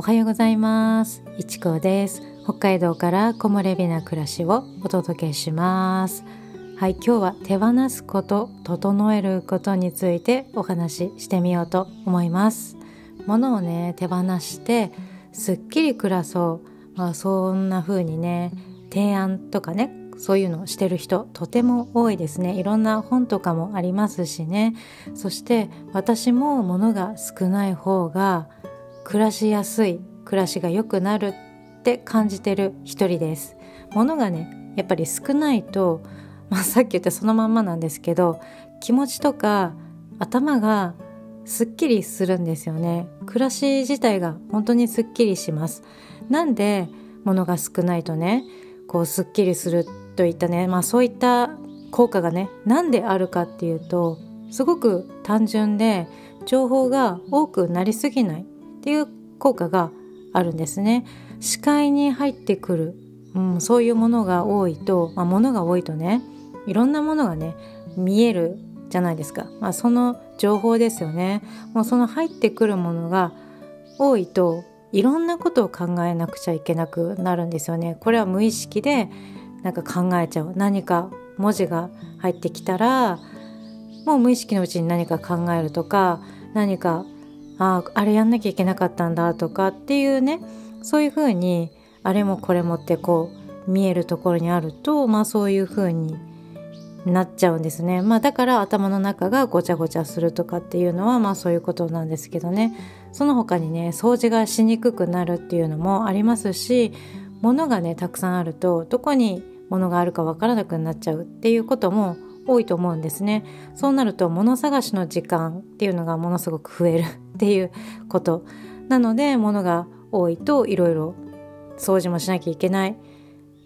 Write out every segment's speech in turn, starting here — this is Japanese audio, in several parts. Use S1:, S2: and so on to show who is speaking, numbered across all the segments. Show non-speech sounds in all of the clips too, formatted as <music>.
S1: おはようございます。いちこです。北海道から木漏れ日な暮らしをお届けします。はい今日は手放すこと整えることについてお話ししてみようと思います。物をね手放してすっきり暮らそう。まあそんな風にね提案とかねそういうのをしてる人とても多いですね。いろんな本とかもありますしね。そして私も物が少ない方が暮らしやすい暮らしが良くなるって感じてる一人です。物がねやっぱり少ないと、<laughs> まあ、さっき言ったそのまんまなんですけど気持ちとか頭がすっきりするんですよね。暮らし自体が本当にすっきりします。なんで物が少ないとねこうすっきりするといったねまあそういった効果がね何であるかっていうとすごく単純で情報が多くなりすぎない。っていう効果があるんですね。視界に入ってくる、うん、そういうものが多いと、まあ、物が多いとねいろんなものがね見えるじゃないですか、まあ、その情報ですよね。もうその入ってくるものが多いといろんなことを考えなくちゃいけなくなるんですよね。これは無意識でなんか考えちゃう。何か文字が入ってきたらもう無意識のうちに何か考えるとか何かあああれやんなきゃいけなかったんだとかっていうねそういうふうにあれもこれもってこう見えるところにあるとまあそういうふうになっちゃうんですね。まあだから頭の中がごちゃごちゃするとかっていうのはまあそういうことなんですけどね。その他にね掃除がしにくくなるっていうのもありますし物がねたくさんあるとどこに物があるかわからなくなっちゃうっていうことも多いと思うんですね。そうなると物探しの時間っていうのがものすごく増える <laughs> っていうこと。なので物が多いといろいろ掃除もしなきゃいけない。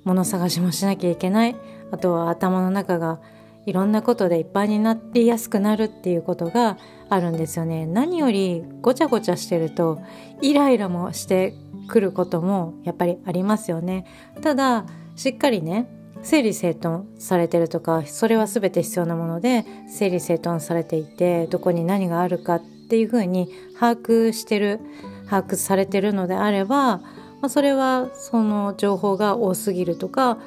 S1: 物探しもしなきゃいけない。あとは頭の中がいろんなことでいっぱいになってやすくなるっていうことがあるんですよね。何よりごちゃごちゃしてるとイライラもしてくることもやっぱりありますよね。ただしっかりね整理整頓されてるとかそれは全て必要なもので整理整頓されていてどこに何があるかっていうふうに把握してる把握されてるのであれば、まあ、それはその情報が多すぎるとか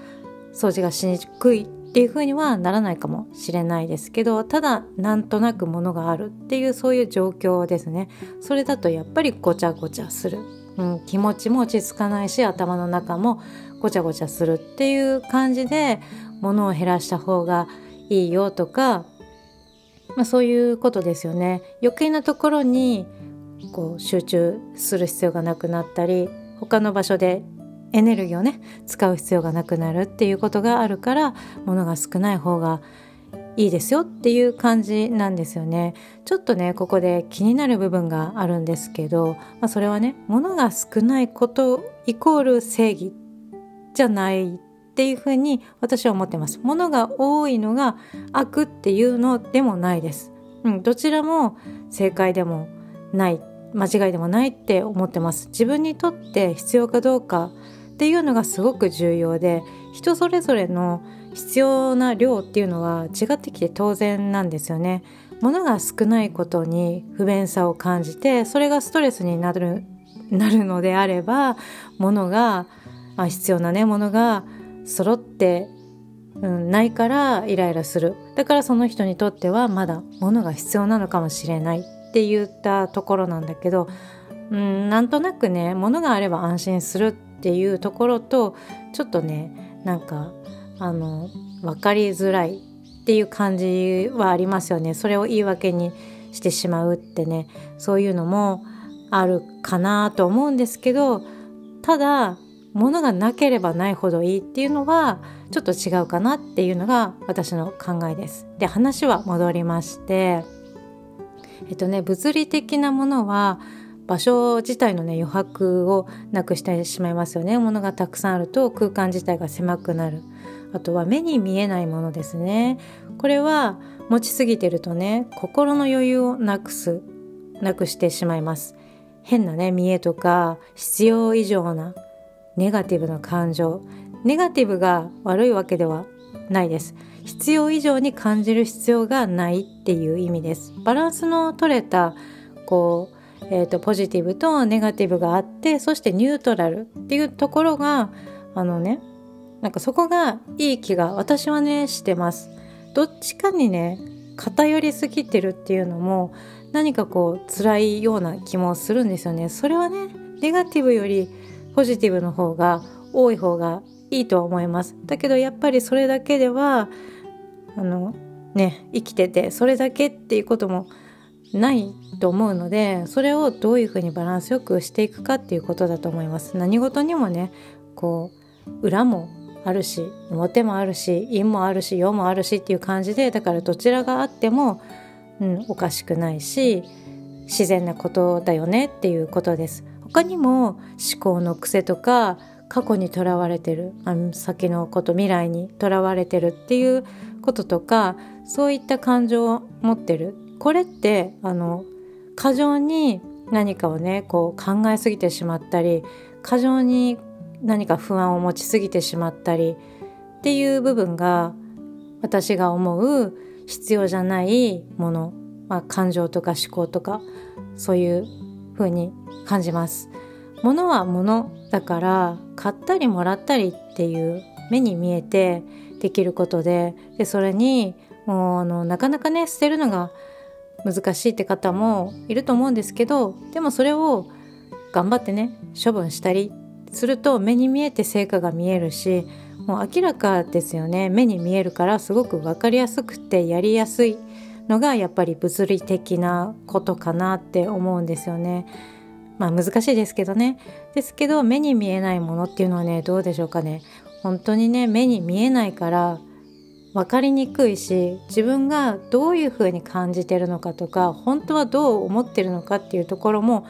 S1: 掃除がしにくいっていうふうにはならないかもしれないですけどただなんとなくものがあるっていうそういう状況ですね。それだとやっぱりごちゃごちゃする、うん、気持ちも落ち着かないし頭の中もごちゃごちゃするっていう感じで物を減らした方がいいよとか、まあ、そういうことですよね。余計なところにこう集中する必要がなくなったり他の場所でエネルギーをね使う必要がなくなるっていうことがあるから物が少ない方がいいですよっていう感じなんですよね。ちょっとねここで気になる部分があるんですけど、まあ、それはね物が少ないことイコール正義じゃないっていうふうに私は思ってます。物が多いのが悪っていうのでもないです。うん、どちらも正解でもない間違いでもないって思ってます。自分にとって必要かどうかっていうのがすごく重要で人それぞれの必要な量っていうのは違ってきて当然なんですよね。物が少ないことに不便さを感じてそれがストレスになるなるのであれば物がまあ、必要なねものが揃って、うん、ないからイライラする。だからその人にとってはまだ物が必要なのかもしれないって言ったところなんだけど、うん、なんとなくね物があれば安心するっていうところとちょっとねなんかあの分かりづらいっていう感じはありますよね。それを言い訳にしてしまうってね。そういうのもあるかなと思うんですけどただ物がなければないほどいいっていうのはちょっと違うかなっていうのが私の考えです。で話は戻りましてえっとね物理的なものは場所自体のね余白をなくしてしまいますよね。物がたくさんあると空間自体が狭くなる。あとは目に見えないものですね。これは持ちすぎてるとね心の余裕をなくすなくしてしまいます。変なね見栄とか必要以上なネガティブな感情ネガティブが悪いわけではないです必要以上に感じる必要がないっていう意味ですバランスの取れたこうえーと、ポジティブとネガティブがあってそしてニュートラルっていうところがあのねなんかそこがいい気が私はねしてます。どっちかにね偏りすぎてるっていうのも何かこう辛いような気もするんですよね。それはねネガティブよりポジティブの方が多い方がいいとは思います。だけどやっぱりそれだけではあのね生きててそれだけっていうこともないと思うのでそれをどういうふうにバランスよくしていくかっていうことだと思います。何事にもねこう裏もあるし表もあるし陰もあるし陽もあるしっていう感じでだからどちらがあっても、うん、おかしくないし自然なことだよねっていうことです。他にも思考の癖とか過去にとらわれてるあの先のこと未来にとらわれてるっていうこととかそういった感情を持ってる。これってあの過剰に何かをねこう考えすぎてしまったり過剰に何か不安を持ちすぎてしまったりっていう部分が私が思う必要じゃないもの、まあ、感情とか思考とかそういう風に感じます。物は物だから買ったりもらったりっていう目に見えてできることででそれにもうあのなかなかね捨てるのが難しいって方もいると思うんですけどでもそれを頑張ってね処分したりすると目に見えて成果が見えるしもう明らかですよね目に見えるからすごく分かりやすくてやりやすいのがやっぱり物理的なことかなって思うんですよね。まあ難しいですけどね。ですけど目に見えないものっていうのはねどうでしょうかね。本当にね目に見えないから分かりにくいし自分がどういうふうに感じてるのかとか本当はどう思ってるのかっていうところも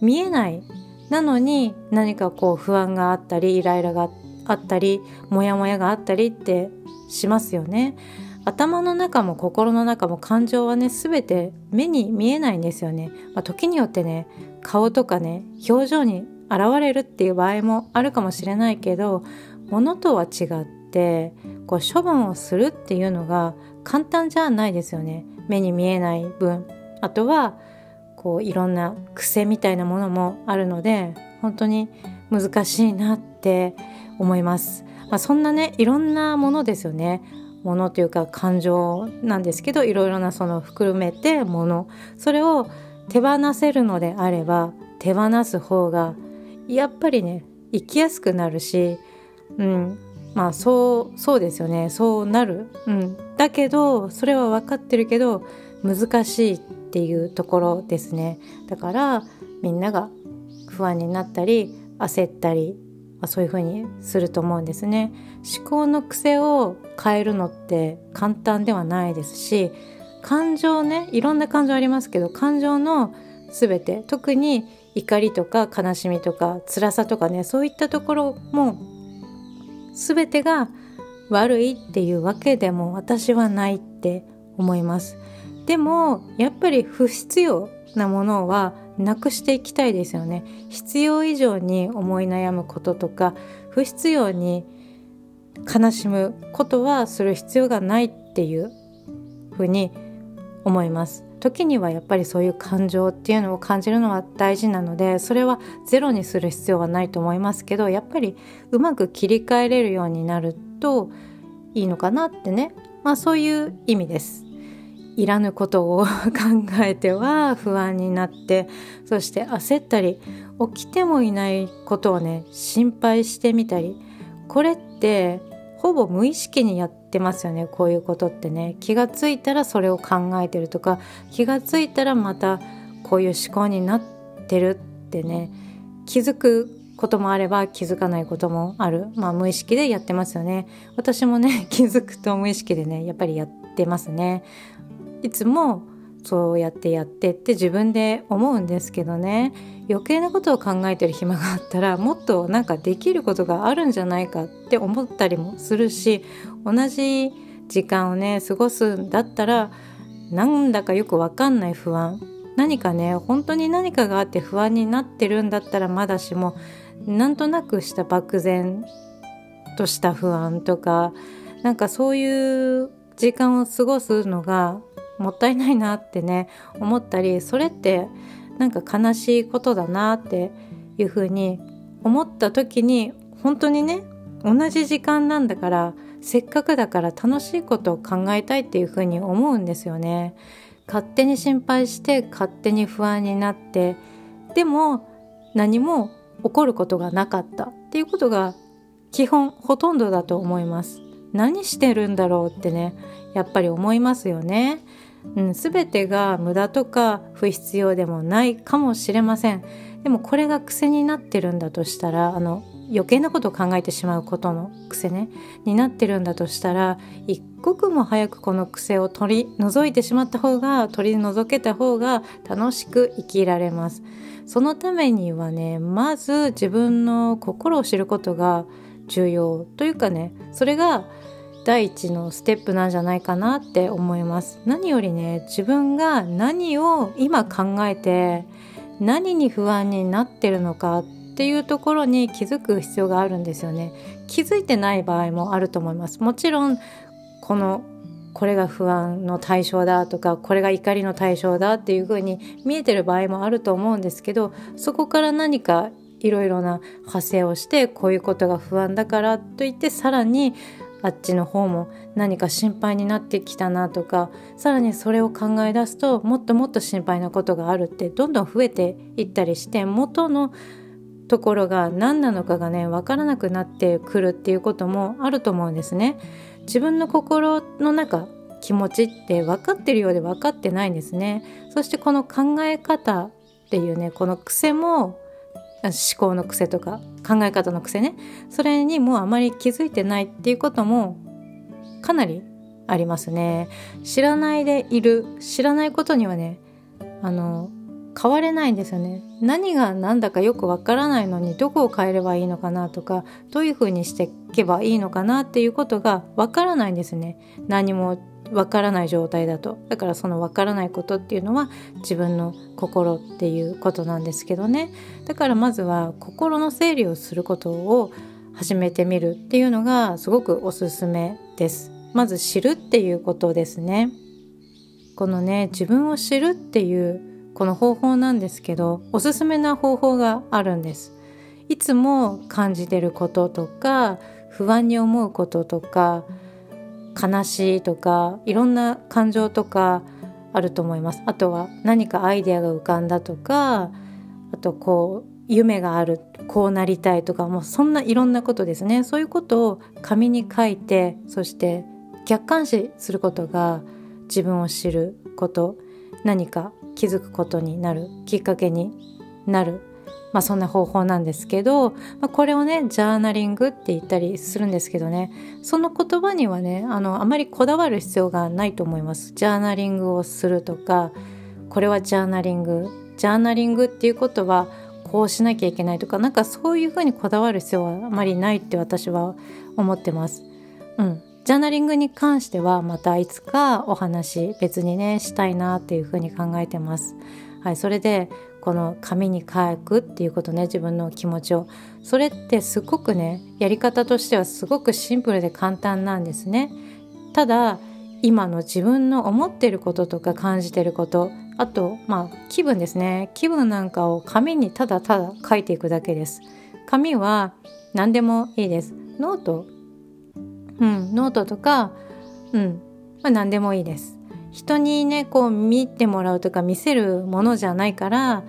S1: 見えないなのに何かこう不安があったりイライラがあったりモヤモヤがあったりってしますよね。頭の中も心の中も感情はね全て目に見えないんですよね。まあ、時によってね顔とかね表情に現れるっていう場合もあるかもしれないけど物とは違ってこう処分をするっていうのが簡単じゃないですよね。目に見えない分。あとはこういろんな癖みたいなものもあるので本当に難しいなって思います、まあ、そんなねいろんなものですよね。ものというか感情なんですけどいろいろなその含めてものそれを手放せるのであれば手放す方がやっぱりね生きやすくなるしうんまあそうそうですよね。そうなる、うん、だけどそれは分かってるけど難しいっていうところですね。だからみんなが不安になったり焦ったり、まあ、そういうふうにすると思うんですね。思考の癖を変えるのって簡単ではないですし感情ねいろんな感情ありますけど感情の全て特に怒りとか悲しみとか辛さとかねそういったところも全てが悪いっていうわけでも私はないって思います。でもやっぱり不必要なものはなくしていきたいですよね。必要以上に思い悩むこととか不必要に悲しむことはする必要がないっていうふうに思います。時にはやっぱりそういう感情っていうのを感じるのは大事なのでそれはゼロにする必要はないと思いますけどやっぱりうまく切り替えれるようになるといいのかなってね。まあそういう意味です。いらぬことを <laughs> 考えては不安になってそして焦ったり起きてもいないことをね心配してみたりこれってほぼ無意識にやってますよねこういうことってね。気がついたらそれを考えてるとか気がついたらまたこういう思考になってるってね。気づくこともあれば気づかないこともある。まあ無意識でやってますよね。私もね気づくと無意識でねやっぱりやってますね。いつもそうやってやってって自分で思うんですけどね。余計なことを考えてる暇があったらもっとなんかできることがあるんじゃないかって思ったりもするし同じ時間をね過ごすんだったらなんだかよくわかんない不安。何かね本当に何かがあって不安になってるんだったらまだしもなんとなくした漠然とした不安とかなんかそういう時間を過ごすのがもったいないなってね思ったりそれってなんか悲しいことだなっていうふうに思った時に本当にね同じ時間なんだからせっかくだから楽しいことを考えたいっていうふうに思うんですよね。勝手に心配して勝手に不安になってでも何も起こることがなかったっていうことが基本ほとんどだと思います何してるんだろうってねやっぱり思いますよね、うん、全てが無駄とか不必要でもないかもしれません。でもこれが癖になってるんだとしたらあの余計なことを考えてしまうことの癖ねになってるんだとしたら一刻も早くこの癖を取り除いてしまった方が取り除けた方が楽しく生きられます。そのためにはねまず自分の心を知ることが重要というかねそれが第一のステップなんじゃないかなって思います。何よりね自分が何を今考えて何に不安になってるのかっていうところに気づく必要があるんですよね。気づいてない場合もあると思います。もちろんこのこれが不安の対象だとかこれが怒りの対象だっていう風に見えてる場合もあると思うんですけどそこから何かいろいろな派生をしてこういうことが不安だからといってさらにあっちの方も何か心配になってきたなとかさらにそれを考え出すともっともっと心配なことがあるってどんどん増えていったりして元のところが何なのかがね分からなくなってくるっていうこともあると思うんですね。自分の心の中気持ちって分かってるようで分かってないんですね。そしてこの考え方っていうねこの癖も思考の癖とか考え方の癖ね。それにもうあまり気づいてないっていうこともかなりありますね。知らないでいる知らないことにはねあの変われないんですよね。何が何だかよくわからないのにどこを変えればいいのかなとかどういうふうにしていけばいいのかなっていうことがわからないんですね。何もわからない状態だと。だからそのわからないことっていうのは自分の心っていうことなんですけどね。だからまずは心の整理をすることを始めてみるっていうのがすごくおすすめです。まず知るっていうことですね。このね自分を知るっていうこの方法なんですけどおすすめな方法があるんです。いつも感じてることとか不安に思うこととか悲しいとかいろんな感情とかあると思います。あとは何かアイデアが浮かんだとかあとこう夢があるこうなりたいとかもうそんないろんなことですね。そういうことを紙に書いてそして客観視することが自分を知ること。何か気づくことになるきっかけになる。まあ、そんな方法なんですけど、まあ、これをねジャーナリングって言ったりするんですけどねその言葉にはねあのあまりこだわる必要がないと思いますジャーナリングをするとかこれはジャーナリングジャーナリングっていうことはこうしなきゃいけないとかなんかそういうふうにこだわる必要はあまりないって私は思ってます。うん、ジャーナリングに関してはまたいつかお話別にねしたいなっていうふうに考えてます。はい、それでこの紙に書くっていうことね自分の気持ちを。それってすごくねやり方としてはすごくシンプルで簡単なんですね。ただ今の自分の思ってることとか感じてることあとまあ気分ですね。気分なんかを紙にただただ書いていくだけです。紙は何でもいいです。ノート。うんノートとかうんまあ何でもいいです。人にねこう見てもらうとか見せるものじゃないから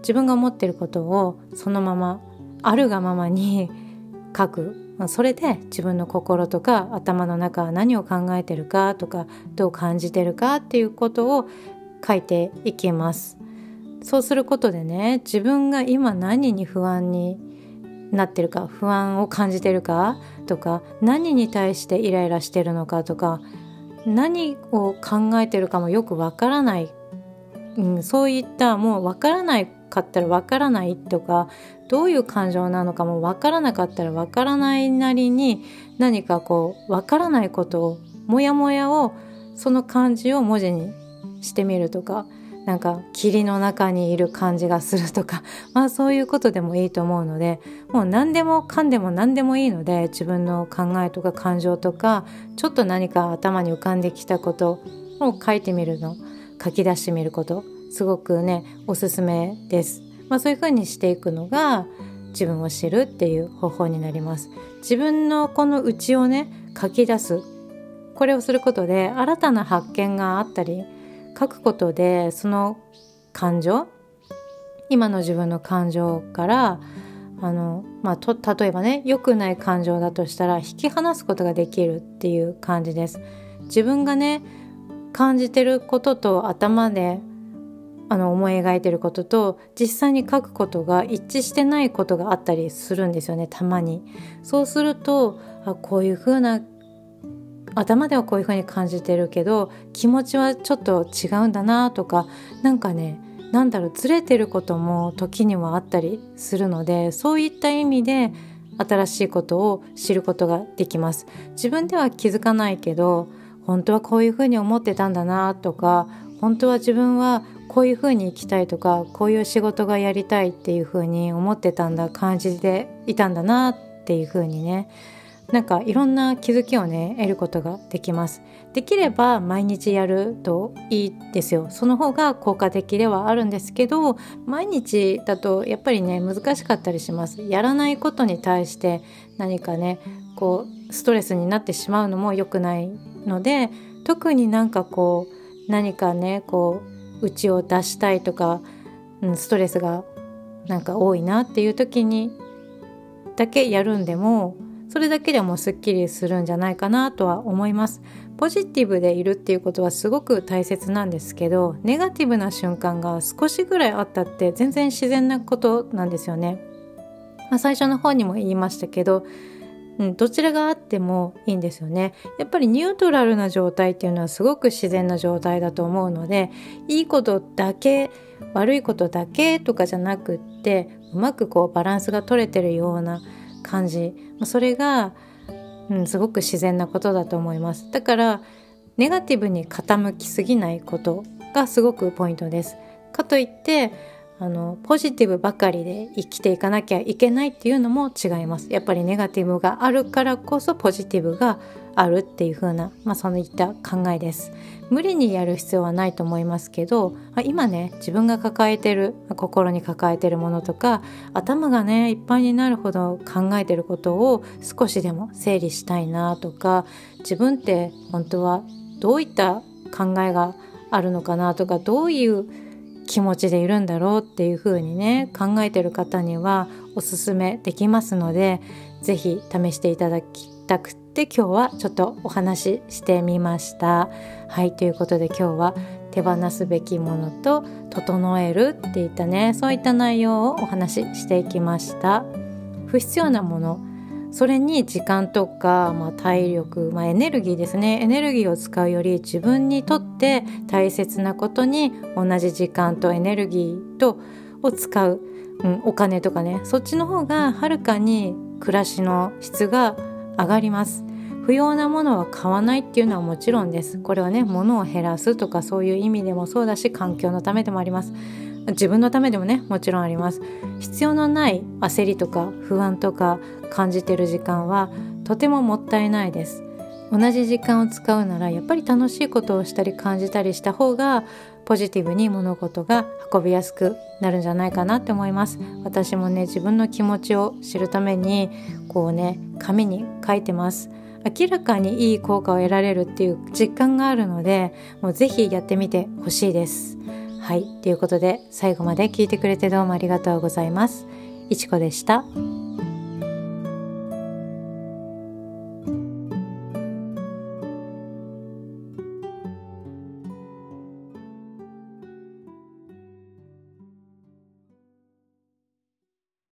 S1: 自分が思ってることをそのままあるがままに <laughs> 書く。それで自分の心とか頭の中は何を考えてるかとかどう感じてるかっていうことを書いていきます。そうすることでね自分が今何に不安になってるか不安を感じてるかとか何に対してイライラしてるのかとか何を考えてるかもよくわからない、うん、そういったもうわからないかったらわからないとかどういう感情なのかもわからなかったらわからないなりに何かこうわからないことをモヤモヤをその感じを文字にしてみるとかなんか霧の中にいる感じがするとか <laughs> まあそういうことでもいいと思うのでもう何でもかんでも何でもいいので自分の考えとか感情とかちょっと何か頭に浮かんできたことを書いてみるの書き出してみることすごくねおすすめです。まあ、そういう風にしていくのが自分を知るっていう方法になります。自分のこの内をね書き出すこれをすることで新たな発見があったり書くことでその感情今の自分の感情からあの、まあ、と例えばね良くない感情だとしたら引き離すことができるっていう感じです。自分がね感じてることと頭であの思い描いてることと実際に書くことが一致してないことがあったりするんですよねたまに。そうするとあこういう風な頭ではこういう風に感じてるけど気持ちはちょっと違うんだなとかなんかねなんだろうずれてることも時にはあったりするのでそういった意味で新しいことを知ることができます。自分では気づかないけど本当はこういうふうに思ってたんだなとか本当は自分はこういうふうに生きたいとかこういう仕事がやりたいっていうふうに思ってたんだ感じていたんだなっていうふうにねなんかいろんな気づきをね得ることができます。できれば毎日やるといいですよ。その方が効果的ではあるんですけど毎日だとやっぱりね難しかったりします。やらないことに対して何かねこうストレスになってしまうのも良くないので特になんかこう何かねこう内を出したいとか、うん、ストレスがなんか多いなっていう時にだけやるんでもそれだけでもすっきりするんじゃないかなとは思います。ポジティブでいるっていうことはすごく大切なんですけどネガティブな瞬間が少しぐらいあったって全然自然なことなんですよね、まあ、最初の方にも言いましたけどうん、どちらがあってもいいんですよね。やっぱりニュートラルな状態っていうのはすごく自然な状態だと思うのでいいことだけ悪いことだけとかじゃなくってうまくこうバランスが取れてるような感じ。それが、うん、すごく自然なことだと思います。だからネガティブに傾きすぎないことがすごくポイントです。かといってあのポジティブばかりで生きていかなきゃいけないっていうのも違います。やっぱりネガティブがあるからこそポジティブがあるっていう風な、まあ、そういった考えです。無理にやる必要はないと思いますけど今ね自分が抱えてる心に抱えてるものとか頭がねいっぱいになるほど考えてることを少しでも整理したいなとか自分って本当はどういった考えがあるのかなとかどういう気持ちでいるんだろうっていう風にね考えてる方にはおすすめできますので是非試していただきたくてて今日はちょっとお話ししてみました。はいということで今日は手放すべきものと整えるっていったねそういった内容をお話ししていきました。不必要なものそれに時間とか、まあ、体力、まあ、エネルギーですねエネルギーを使うより自分にとって大切なことに同じ時間とエネルギーとを使う、うん、お金とかねそっちの方がはるかに暮らしの質が上がります。不要なものは買わないっていうのはもちろんです。これはね物を減らすとかそういう意味でもそうだし環境のためでもあります。自分のためでもねもちろんあります。必要のない焦りとか不安とか感じてる時間はとてももったいないです。同じ時間を使うならやっぱり楽しいことをしたり感じたりした方がポジティブに物事が運びやすくなるんじゃないかなって思います。私もね自分の気持ちを知るためにこうね紙に書いてます。明らかにいい効果を得られるっていう実感があるのでもうぜひやってみてほしいです。はい。ということで最後まで聞いてくれてどうもありがとうございます。いちこでした。